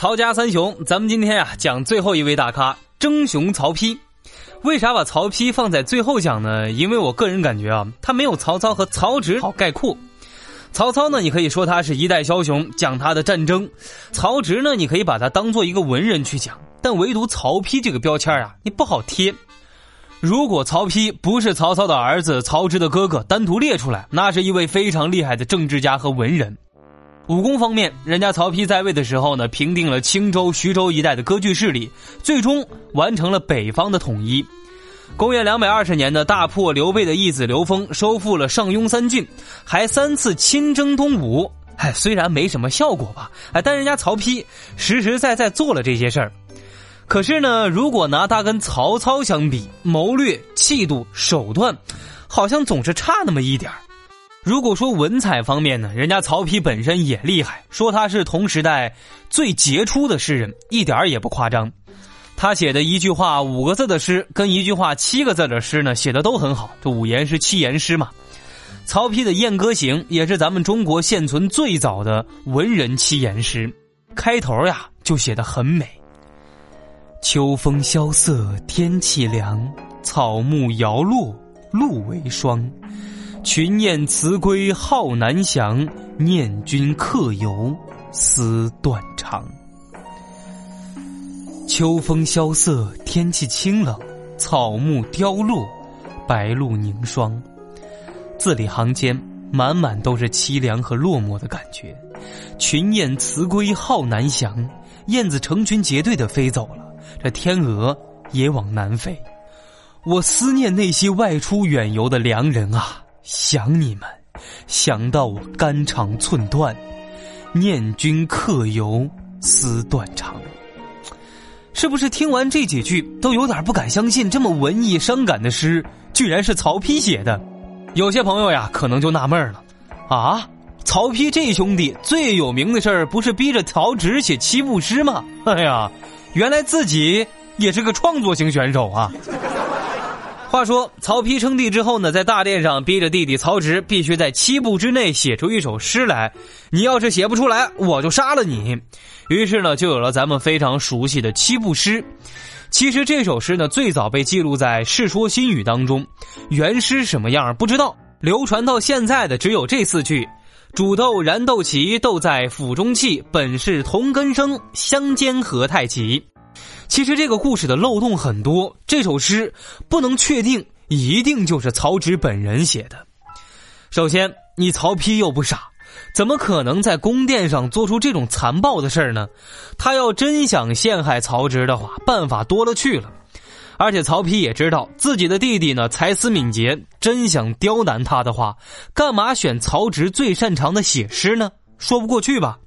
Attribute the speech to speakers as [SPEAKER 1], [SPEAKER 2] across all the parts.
[SPEAKER 1] 曹家三雄，咱们今天呀讲最后一位大咖征雄曹丕。为啥把曹丕放在最后讲呢？因为我个人感觉啊，他没有曹操和曹植好概括。曹操呢，你可以说他是一代枭雄，讲他的战争；曹植呢，你可以把他当做一个文人去讲。但唯独曹丕这个标签啊，你不好贴。如果曹丕不是曹操的儿子、曹植的哥哥，单独列出来，那是一位非常厉害的政治家和文人。武功方面，人家曹丕在位的时候呢，平定了青州、徐州一带的割据势力，最终完成了北方的统一。公元两百二十年呢，大破刘备的义子刘封，收复了上庸三郡，还三次亲征东吴。哎，虽然没什么效果吧，哎，但人家曹丕实实在在做了这些事儿。可是呢，如果拿他跟曹操相比，谋略、气度、手段，好像总是差那么一点儿。如果说文采方面呢，人家曹丕本身也厉害，说他是同时代最杰出的诗人，一点也不夸张。他写的一句话五个字的诗，跟一句话七个字的诗呢，写的都很好。这五言是七言诗嘛？曹丕的《燕歌行》也是咱们中国现存最早的文人七言诗，开头呀就写的很美。秋风萧瑟，天气凉，草木摇落，露为霜。群雁辞归好南翔，念君客游思断肠。秋风萧瑟，天气清冷，草木凋落，白露凝霜。字里行间满满都是凄凉和落寞的感觉。群雁辞归好南翔，燕子成群结队的飞走了，这天鹅也往南飞。我思念那些外出远游的良人啊！想你们，想到我肝肠寸断，念君客游思断肠。是不是听完这几句都有点不敢相信？这么文艺伤感的诗，居然是曹丕写的？有些朋友呀，可能就纳闷了：啊，曹丕这兄弟最有名的事儿，不是逼着曹植写七步诗吗？哎呀，原来自己也是个创作型选手啊！话说曹丕称帝之后呢，在大殿上逼着弟弟曹植必须在七步之内写出一首诗来。你要是写不出来，我就杀了你。于是呢，就有了咱们非常熟悉的七步诗。其实这首诗呢，最早被记录在《世说新语》当中，原诗什么样不知道，流传到现在的只有这四句：“煮豆燃豆萁，豆在釜中泣。本是同根生，相煎何太急。”其实这个故事的漏洞很多，这首诗不能确定一定就是曹植本人写的。首先，你曹丕又不傻，怎么可能在宫殿上做出这种残暴的事儿呢？他要真想陷害曹植的话，办法多了去了。而且曹丕也知道自己的弟弟呢才思敏捷，真想刁难他的话，干嘛选曹植最擅长的写诗呢？说不过去吧。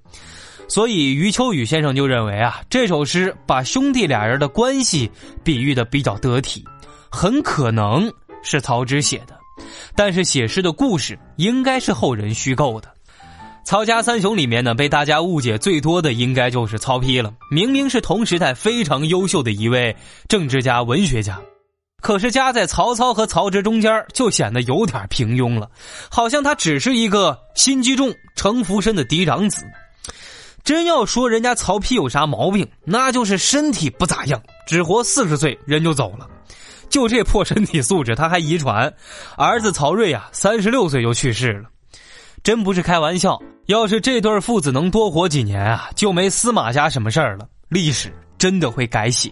[SPEAKER 1] 所以余秋雨先生就认为啊，这首诗把兄弟俩人的关系比喻的比较得体，很可能是曹植写的，但是写诗的故事应该是后人虚构的。曹家三雄里面呢，被大家误解最多的应该就是曹丕了。明明是同时代非常优秀的一位政治家、文学家，可是夹在曹操和曹植中间，就显得有点平庸了，好像他只是一个心机重、城府深的嫡长子。真要说人家曹丕有啥毛病，那就是身体不咋样，只活四十岁人就走了。就这破身体素质，他还遗传。儿子曹睿啊，三十六岁就去世了，真不是开玩笑。要是这对父子能多活几年啊，就没司马家什么事儿了。历史真的会改写。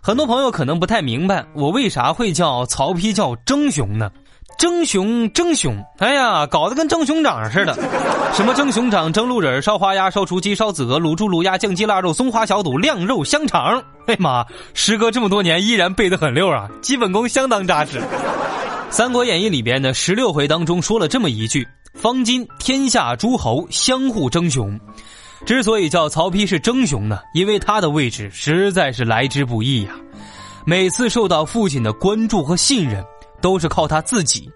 [SPEAKER 1] 很多朋友可能不太明白，我为啥会叫曹丕叫征雄呢？蒸熊蒸熊，哎呀，搞得跟蒸熊掌似的。什么蒸熊掌、蒸鹿仁、烧花鸭、烧雏鸡、烧子鹅、卤猪、卤鸭、酱鸡、腊肉、松花小肚、晾肉、香肠。哎妈，时隔这么多年依然背得很溜啊，基本功相当扎实。《三国演义》里边的十六回当中说了这么一句：“方今天下诸侯相互争雄。”之所以叫曹丕是争雄呢，因为他的位置实在是来之不易呀。每次受到父亲的关注和信任，都是靠他自己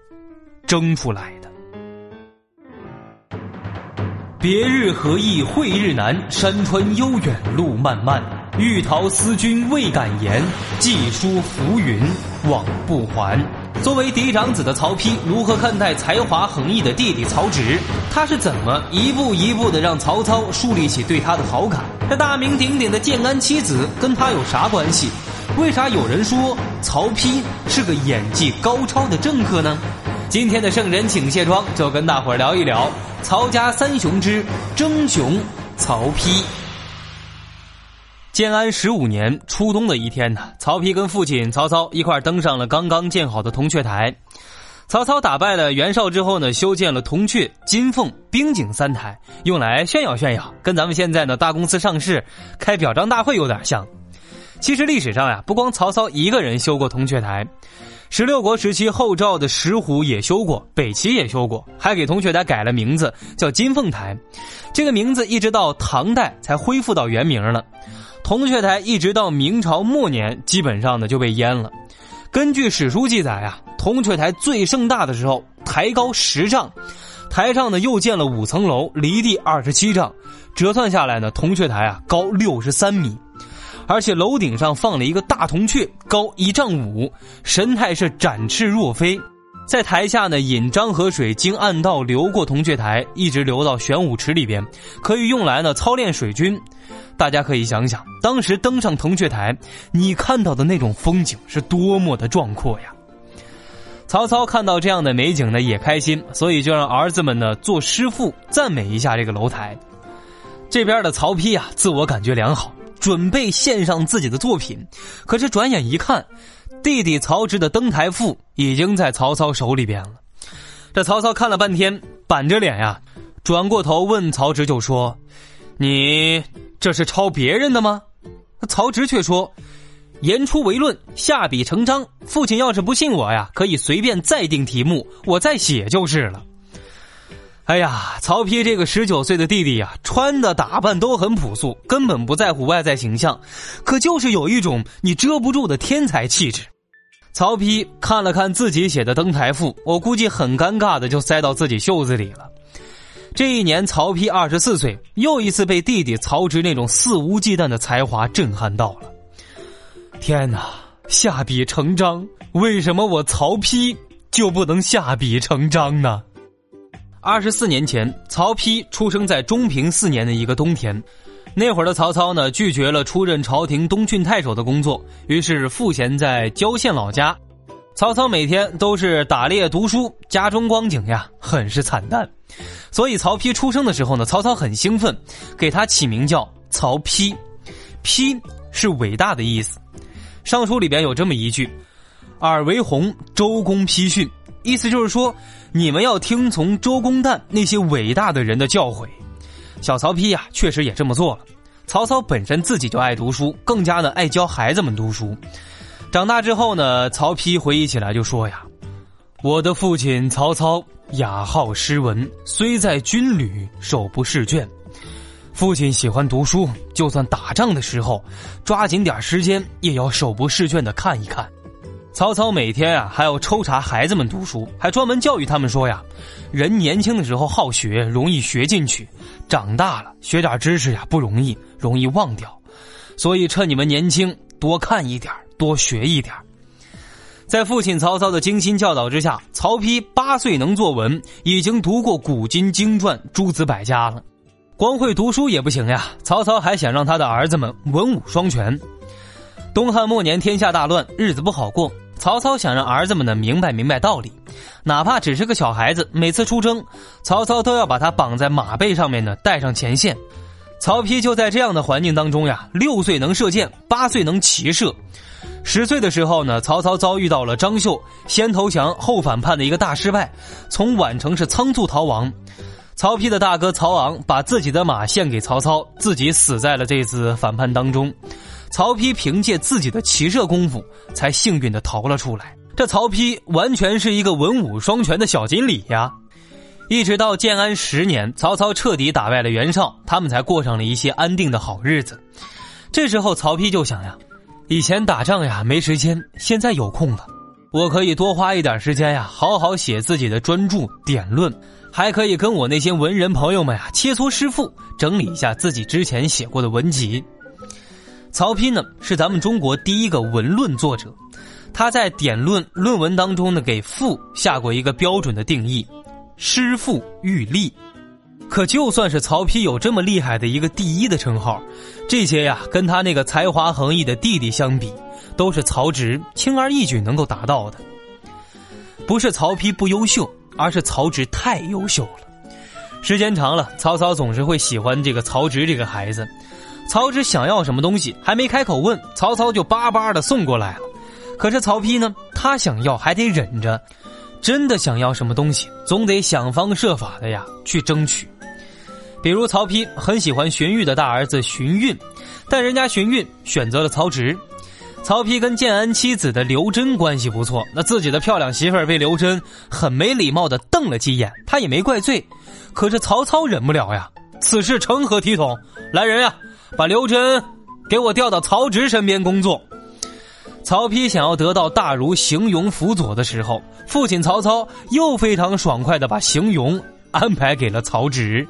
[SPEAKER 1] 争出来的。别日何意会日难，山川悠远路漫漫。欲逃思君未敢言，寄书浮云望不还。作为嫡长子的曹丕，如何看待才华横溢的弟弟曹植？他是怎么一步一步的让曹操树立起对他的好感？这大名鼎鼎的建安七子跟他有啥关系？为啥有人说曹丕是个演技高超的政客呢？今天的圣人请卸妆，就跟大伙儿聊一聊曹家三雄之争雄曹丕。建安十五年初冬的一天呢，曹丕跟父亲曹操一块登上了刚刚建好的铜雀台。曹操打败了袁绍之后呢，修建了铜雀、金凤、冰井三台，用来炫耀炫耀，跟咱们现在呢大公司上市开表彰大会有点像。其实历史上呀，不光曹操一个人修过铜雀台，十六国时期后赵的石虎也修过，北齐也修过，还给铜雀台改了名字，叫金凤台。这个名字一直到唐代才恢复到原名了。铜雀台一直到明朝末年，基本上呢就被淹了。根据史书记载啊，铜雀台最盛大的时候，台高十丈，台上呢又建了五层楼，离地二十七丈，折算下来呢，铜雀台啊高六十三米。而且楼顶上放了一个大铜雀，高一丈五，神态是展翅若飞。在台下呢，引漳河水经暗道流过铜雀台，一直流到玄武池里边，可以用来呢操练水军。大家可以想想，当时登上铜雀台，你看到的那种风景是多么的壮阔呀！曹操看到这样的美景呢，也开心，所以就让儿子们呢做诗赋赞美一下这个楼台。这边的曹丕啊，自我感觉良好。准备献上自己的作品，可是转眼一看，弟弟曹植的登台赋已经在曹操手里边了。这曹操看了半天，板着脸呀，转过头问曹植就说：“你这是抄别人的吗？”曹植却说：“言出为论，下笔成章。父亲要是不信我呀，可以随便再定题目，我再写就是了。”哎呀，曹丕这个十九岁的弟弟呀，穿的打扮都很朴素，根本不在乎外在形象，可就是有一种你遮不住的天才气质。曹丕看了看自己写的登台赋，我估计很尴尬的就塞到自己袖子里了。这一年，曹丕二十四岁，又一次被弟弟曹植那种肆无忌惮的才华震撼到了。天哪，下笔成章，为什么我曹丕就不能下笔成章呢？二十四年前，曹丕出生在中平四年的一个冬天。那会儿的曹操呢，拒绝了出任朝廷东郡太守的工作，于是赋闲在郊县老家。曹操每天都是打猎读书，家中光景呀，很是惨淡。所以曹丕出生的时候呢，曹操很兴奋，给他起名叫曹丕。丕是伟大的意思。尚书里边有这么一句：“尔为弘，周公丕训。”意思就是说，你们要听从周公旦那些伟大的人的教诲。小曹丕呀，确实也这么做了。曹操本身自己就爱读书，更加的爱教孩子们读书。长大之后呢，曹丕回忆起来就说呀：“我的父亲曹操雅好诗文，虽在军旅，手不释卷。父亲喜欢读书，就算打仗的时候，抓紧点时间也要手不释卷的看一看。”曹操每天啊还要抽查孩子们读书，还专门教育他们说呀：“人年轻的时候好学，容易学进去；长大了学点知识呀不容易，容易忘掉。所以趁你们年轻，多看一点，多学一点。”在父亲曹操的精心教导之下，曹丕八岁能作文，已经读过古今经传、诸子百家了。光会读书也不行呀，曹操还想让他的儿子们文武双全。东汉末年，天下大乱，日子不好过。曹操想让儿子们呢明白明白道理，哪怕只是个小孩子，每次出征，曹操都要把他绑在马背上面呢带上前线。曹丕就在这样的环境当中呀，六岁能射箭，八岁能骑射，十岁的时候呢，曹操遭遇到了张绣先投降后反叛的一个大失败，从宛城是仓促逃亡。曹丕的大哥曹昂把自己的马献给曹操，自己死在了这次反叛当中。曹丕凭借自己的骑射功夫，才幸运的逃了出来。这曹丕完全是一个文武双全的小锦鲤呀！一直到建安十年，曹操彻底打败了袁绍，他们才过上了一些安定的好日子。这时候，曹丕就想呀，以前打仗呀没时间，现在有空了，我可以多花一点时间呀，好好写自己的专著《典论》，还可以跟我那些文人朋友们呀切磋师傅，整理一下自己之前写过的文集。曹丕呢，是咱们中国第一个文论作者，他在《典论》论文当中呢，给赋下过一个标准的定义。诗赋玉立，可就算是曹丕有这么厉害的一个第一的称号，这些呀跟他那个才华横溢的弟弟相比，都是曹植轻而易举能够达到的。不是曹丕不优秀，而是曹植太优秀了。时间长了，曹操总是会喜欢这个曹植这个孩子。曹植想要什么东西，还没开口问，曹操就巴巴的送过来了。可是曹丕呢，他想要还得忍着。真的想要什么东西，总得想方设法的呀去争取。比如曹丕很喜欢荀彧的大儿子荀彧，但人家荀彧选择了曹植。曹丕跟建安妻子的刘桢关系不错，那自己的漂亮媳妇儿被刘桢很没礼貌的瞪了几眼，他也没怪罪。可是曹操忍不了呀，此事成何体统？来人呀，把刘桢给我调到曹植身边工作。曹丕想要得到大儒邢庸辅佐的时候，父亲曹操又非常爽快的把邢庸安排给了曹植。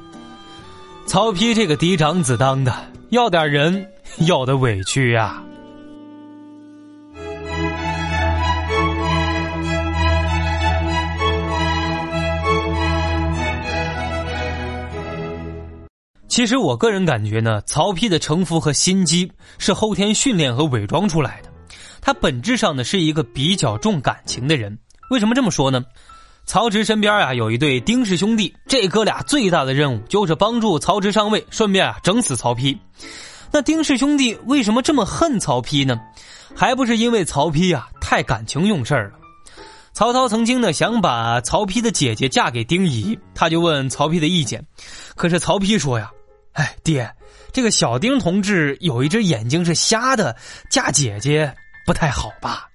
[SPEAKER 1] 曹丕这个嫡长子当的，要点人要的委屈呀。其实我个人感觉呢，曹丕的城府和心机是后天训练和伪装出来的。他本质上呢是一个比较重感情的人，为什么这么说呢？曹植身边啊有一对丁氏兄弟，这哥俩最大的任务就是帮助曹植上位，顺便啊整死曹丕。那丁氏兄弟为什么这么恨曹丕呢？还不是因为曹丕啊太感情用事了。曹操曾经呢想把曹丕的姐姐嫁给丁仪，他就问曹丕的意见，可是曹丕说呀：“哎，爹，这个小丁同志有一只眼睛是瞎的，嫁姐姐。”不太好吧？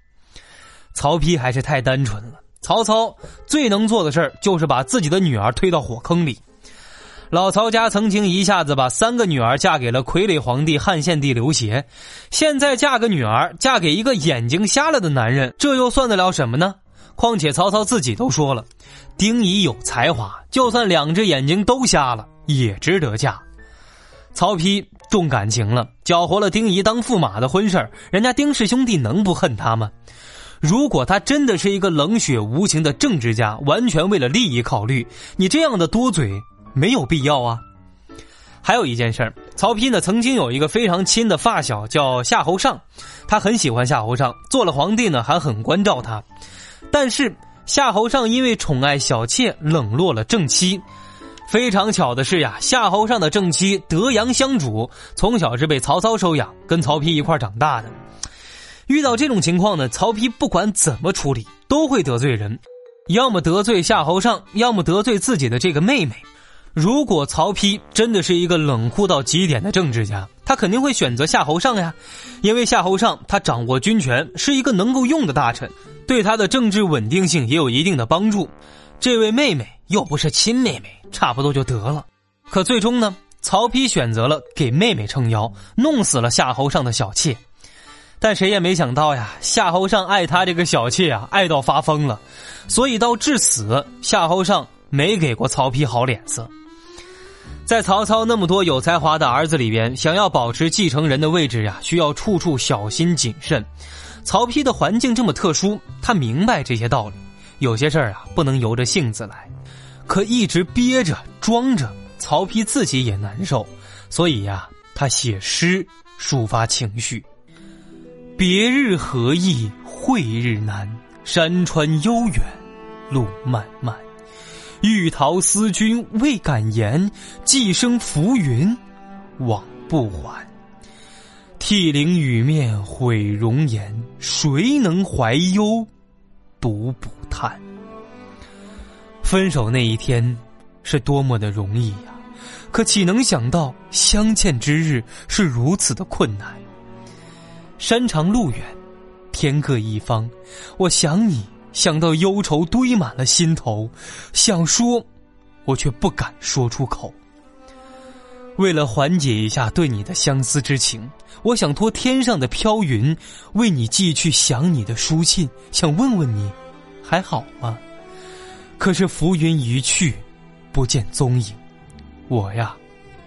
[SPEAKER 1] 曹丕还是太单纯了。曹操最能做的事儿就是把自己的女儿推到火坑里。老曹家曾经一下子把三个女儿嫁给了傀儡皇帝汉献帝刘协，现在嫁个女儿嫁给一个眼睛瞎了的男人，这又算得了什么呢？况且曹操自己都说了，丁仪有才华，就算两只眼睛都瞎了也值得嫁。曹丕重感情了，搅和了丁仪当驸马的婚事人家丁氏兄弟能不恨他吗？如果他真的是一个冷血无情的政治家，完全为了利益考虑，你这样的多嘴没有必要啊。还有一件事曹丕呢曾经有一个非常亲的发小叫夏侯尚，他很喜欢夏侯尚，做了皇帝呢还很关照他，但是夏侯尚因为宠爱小妾，冷落了正妻。非常巧的是呀，夏侯尚的正妻德阳香主从小是被曹操收养，跟曹丕一块长大的。遇到这种情况呢，曹丕不管怎么处理都会得罪人，要么得罪夏侯尚，要么得罪自己的这个妹妹。如果曹丕真的是一个冷酷到极点的政治家，他肯定会选择夏侯尚呀，因为夏侯尚他掌握军权，是一个能够用的大臣，对他的政治稳定性也有一定的帮助。这位妹妹又不是亲妹妹，差不多就得了。可最终呢，曹丕选择了给妹妹撑腰，弄死了夏侯尚的小妾。但谁也没想到呀，夏侯尚爱他这个小妾啊，爱到发疯了。所以到至死，夏侯尚没给过曹丕好脸色。在曹操那么多有才华的儿子里边，想要保持继承人的位置呀，需要处处小心谨慎。曹丕的环境这么特殊，他明白这些道理。有些事儿啊，不能由着性子来，可一直憋着装着，曹丕自己也难受，所以呀，他写诗抒发情绪。别日何意会日难，山川悠远，路漫漫。欲逃思君未敢言，寄生浮云，往不还。涕零雨面毁容颜，谁能怀忧？独不叹。分手那一天，是多么的容易呀！可岂能想到相见之日是如此的困难？山长路远，天各一方，我想你想到忧愁堆满了心头，想说，我却不敢说出口。为了缓解一下对你的相思之情，我想托天上的飘云为你寄去想你的书信，想问问你还好吗？可是浮云一去，不见踪影。我呀，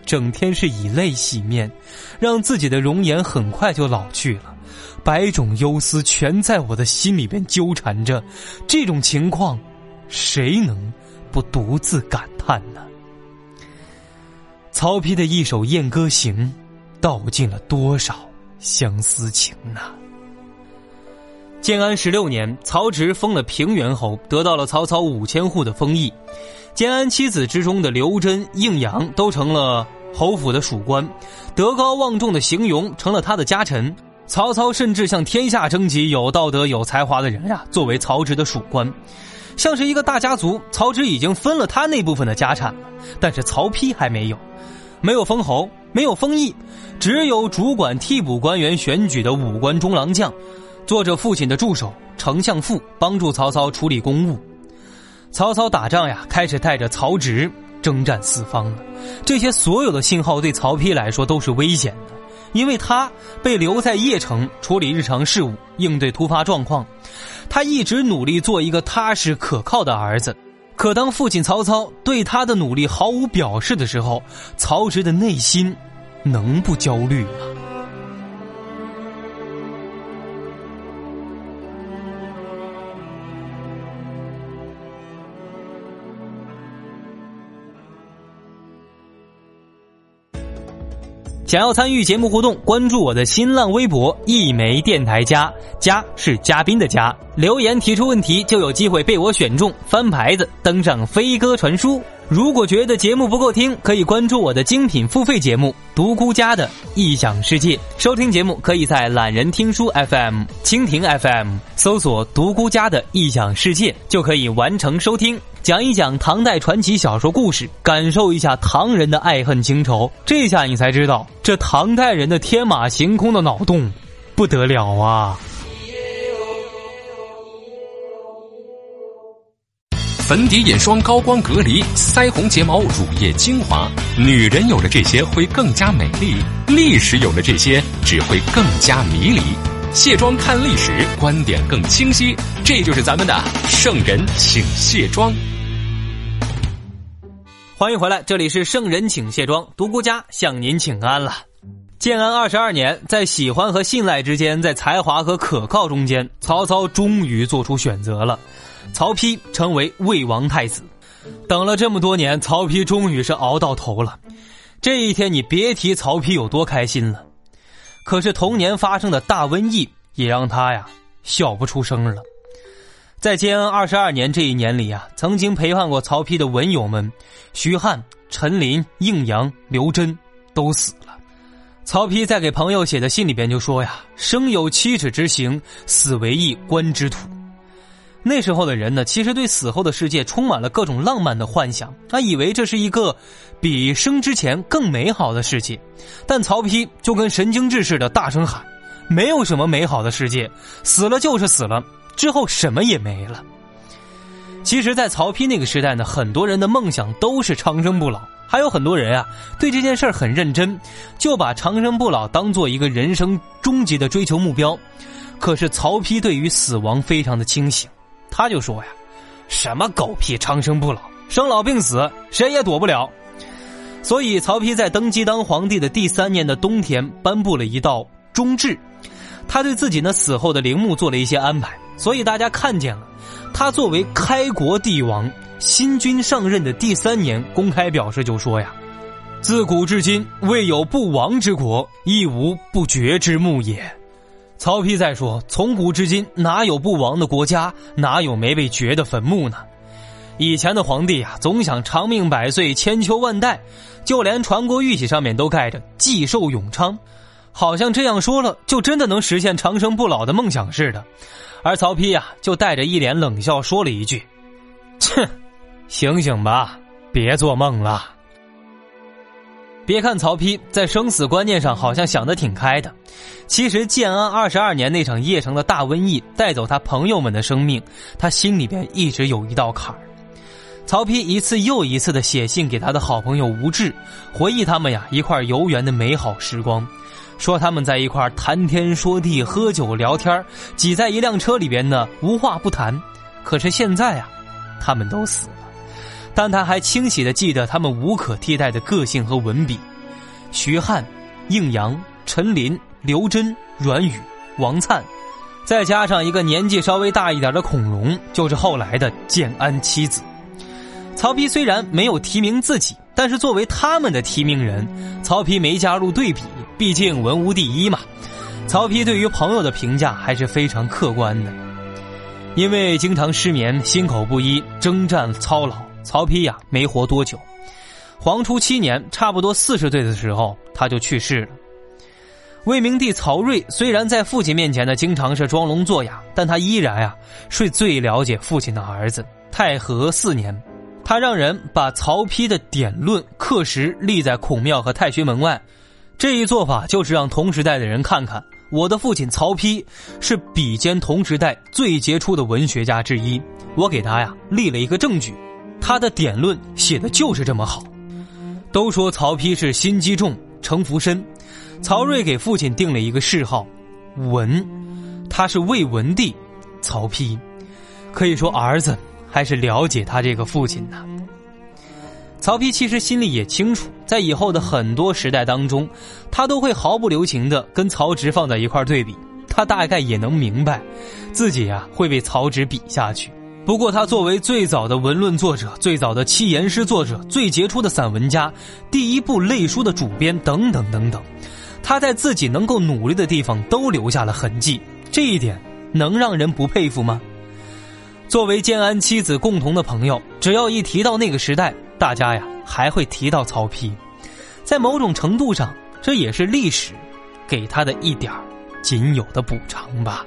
[SPEAKER 1] 整天是以泪洗面，让自己的容颜很快就老去了，百种忧思全在我的心里边纠缠着。这种情况，谁能不独自感叹呢？曹丕的一首《燕歌行》，道尽了多少相思情呐！建安十六年，曹植封了平原侯，得到了曹操五千户的封邑。建安七子之中的刘桢、应阳都成了侯府的属官，德高望重的邢容成了他的家臣。曹操甚至向天下征集有道德、有才华的人呀，作为曹植的属官。像是一个大家族，曹植已经分了他那部分的家产了，但是曹丕还没有，没有封侯，没有封邑，只有主管替补官员选举的武官中郎将，做着父亲的助手，丞相父，帮助曹操处理公务。曹操打仗呀，开始带着曹植征战四方了。这些所有的信号对曹丕来说都是危险的。因为他被留在邺城处理日常事务，应对突发状况，他一直努力做一个踏实可靠的儿子。可当父亲曹操对他的努力毫无表示的时候，曹植的内心能不焦虑吗？想要参与节目互动，关注我的新浪微博“一枚电台家”，家是嘉宾的家，留言提出问题就有机会被我选中，翻牌子登上飞鸽传书。如果觉得节目不够听，可以关注我的精品付费节目《独孤家的异想世界》。收听节目可以在懒人听书 FM、蜻蜓 FM 搜索“独孤家的异想世界”，就可以完成收听。讲一讲唐代传奇小说故事，感受一下唐人的爱恨情仇。这下你才知道，这唐代人的天马行空的脑洞，不得了啊！
[SPEAKER 2] 粉底、眼霜、高光、隔离、腮红、睫毛、乳液、精华，女人有了这些会更加美丽；历史有了这些只会更加迷离。卸妆看历史，观点更清晰。这就是咱们的圣人请卸妆。
[SPEAKER 1] 欢迎回来，这里是圣人请卸妆，独孤家向您请安了。建安二十二年，在喜欢和信赖之间，在才华和可靠中间，曹操终于做出选择了。曹丕成为魏王太子，等了这么多年，曹丕终于是熬到头了。这一天，你别提曹丕有多开心了。可是同年发生的大瘟疫也让他呀笑不出声了。在建安二十二年这一年里啊，曾经陪伴过曹丕的文友们，徐汉、陈琳、应阳、刘桢都死了。曹丕在给朋友写的信里边就说呀：“生有七尺之行，死为一官之土。”那时候的人呢，其实对死后的世界充满了各种浪漫的幻想，他以为这是一个比生之前更美好的世界。但曹丕就跟神经质似的，大声喊：“没有什么美好的世界，死了就是死了，之后什么也没了。”其实，在曹丕那个时代呢，很多人的梦想都是长生不老，还有很多人啊，对这件事儿很认真，就把长生不老当做一个人生终极的追求目标。可是，曹丕对于死亡非常的清醒。他就说呀：“什么狗屁长生不老，生老病死谁也躲不了。”所以曹丕在登基当皇帝的第三年的冬天，颁布了一道中制，他对自己呢死后的陵墓做了一些安排。所以大家看见了，他作为开国帝王，新君上任的第三年，公开表示就说呀：“自古至今，未有不亡之国，亦无不绝之墓也。”曹丕在说：“从古至今，哪有不亡的国家？哪有没被掘的坟墓呢？以前的皇帝啊，总想长命百岁、千秋万代，就连传国玉玺上面都盖着‘继寿永昌’，好像这样说了，就真的能实现长生不老的梦想似的。而曹丕呀，就带着一脸冷笑说了一句：‘切，醒醒吧，别做梦了。’”别看曹丕在生死观念上好像想得挺开的，其实建安二十二年那场邺城的大瘟疫带走他朋友们的生命，他心里边一直有一道坎儿。曹丕一次又一次的写信给他的好朋友吴质，回忆他们呀一块游园的美好时光，说他们在一块谈天说地、喝酒聊天，挤在一辆车里边呢无话不谈。可是现在啊，他们都死了，但他还清晰的记得他们无可替代的个性和文笔。徐汉、应阳、陈琳、刘真、阮宇、王灿，再加上一个年纪稍微大一点的孔融，就是后来的建安七子。曹丕虽然没有提名自己，但是作为他们的提名人，曹丕没加入对比，毕竟文无第一嘛。曹丕对于朋友的评价还是非常客观的。因为经常失眠、心口不一、征战操劳，曹丕呀没活多久。黄初七年，差不多四十岁的时候，他就去世了。魏明帝曹睿虽然在父亲面前呢经常是装聋作哑，但他依然呀是最了解父亲的儿子。太和四年。他让人把曹丕的典论刻石立在孔庙和太学门外，这一做法就是让同时代的人看看，我的父亲曹丕是比肩同时代最杰出的文学家之一。我给他呀立了一个证据，他的典论写的就是这么好。都说曹丕是心机重、城府深，曹睿给父亲定了一个谥号“文”，他是魏文帝曹丕，可以说儿子。还是了解他这个父亲呢。曹丕其实心里也清楚，在以后的很多时代当中，他都会毫不留情的跟曹植放在一块对比。他大概也能明白，自己呀会被曹植比下去。不过，他作为最早的文论作者、最早的七言诗作者、最杰出的散文家、第一部类书的主编等等等等，他在自己能够努力的地方都留下了痕迹。这一点能让人不佩服吗？作为建安七子共同的朋友，只要一提到那个时代，大家呀还会提到曹丕。在某种程度上，这也是历史给他的一点仅有的补偿吧。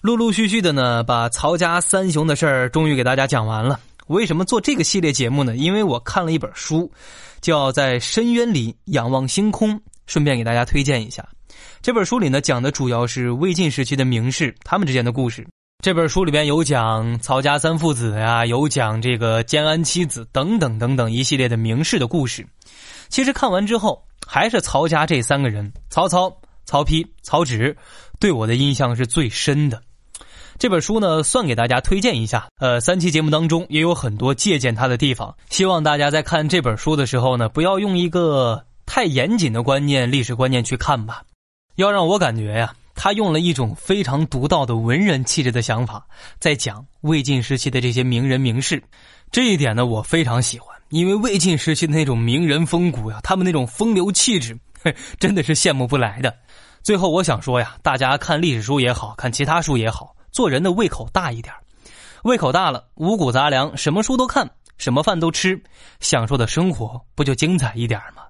[SPEAKER 1] 陆陆续续的呢，把曹家三雄的事儿终于给大家讲完了。为什么做这个系列节目呢？因为我看了一本书，叫《在深渊里仰望星空》，顺便给大家推荐一下。这本书里呢，讲的主要是魏晋时期的名士他们之间的故事。这本书里边有讲曹家三父子呀，有讲这个建安七子等等等等一系列的名士的故事。其实看完之后，还是曹家这三个人——曹操、曹丕、曹植，对我的印象是最深的。这本书呢，算给大家推荐一下。呃，三期节目当中也有很多借鉴它的地方，希望大家在看这本书的时候呢，不要用一个太严谨的观念、历史观念去看吧。要让我感觉呀，他用了一种非常独到的文人气质的想法，在讲魏晋时期的这些名人名士。这一点呢，我非常喜欢，因为魏晋时期的那种名人风骨呀，他们那种风流气质，真的是羡慕不来的。最后，我想说呀，大家看历史书也好看，其他书也好。做人的胃口大一点胃口大了，五谷杂粮，什么书都看，什么饭都吃，享受的生活不就精彩一点吗？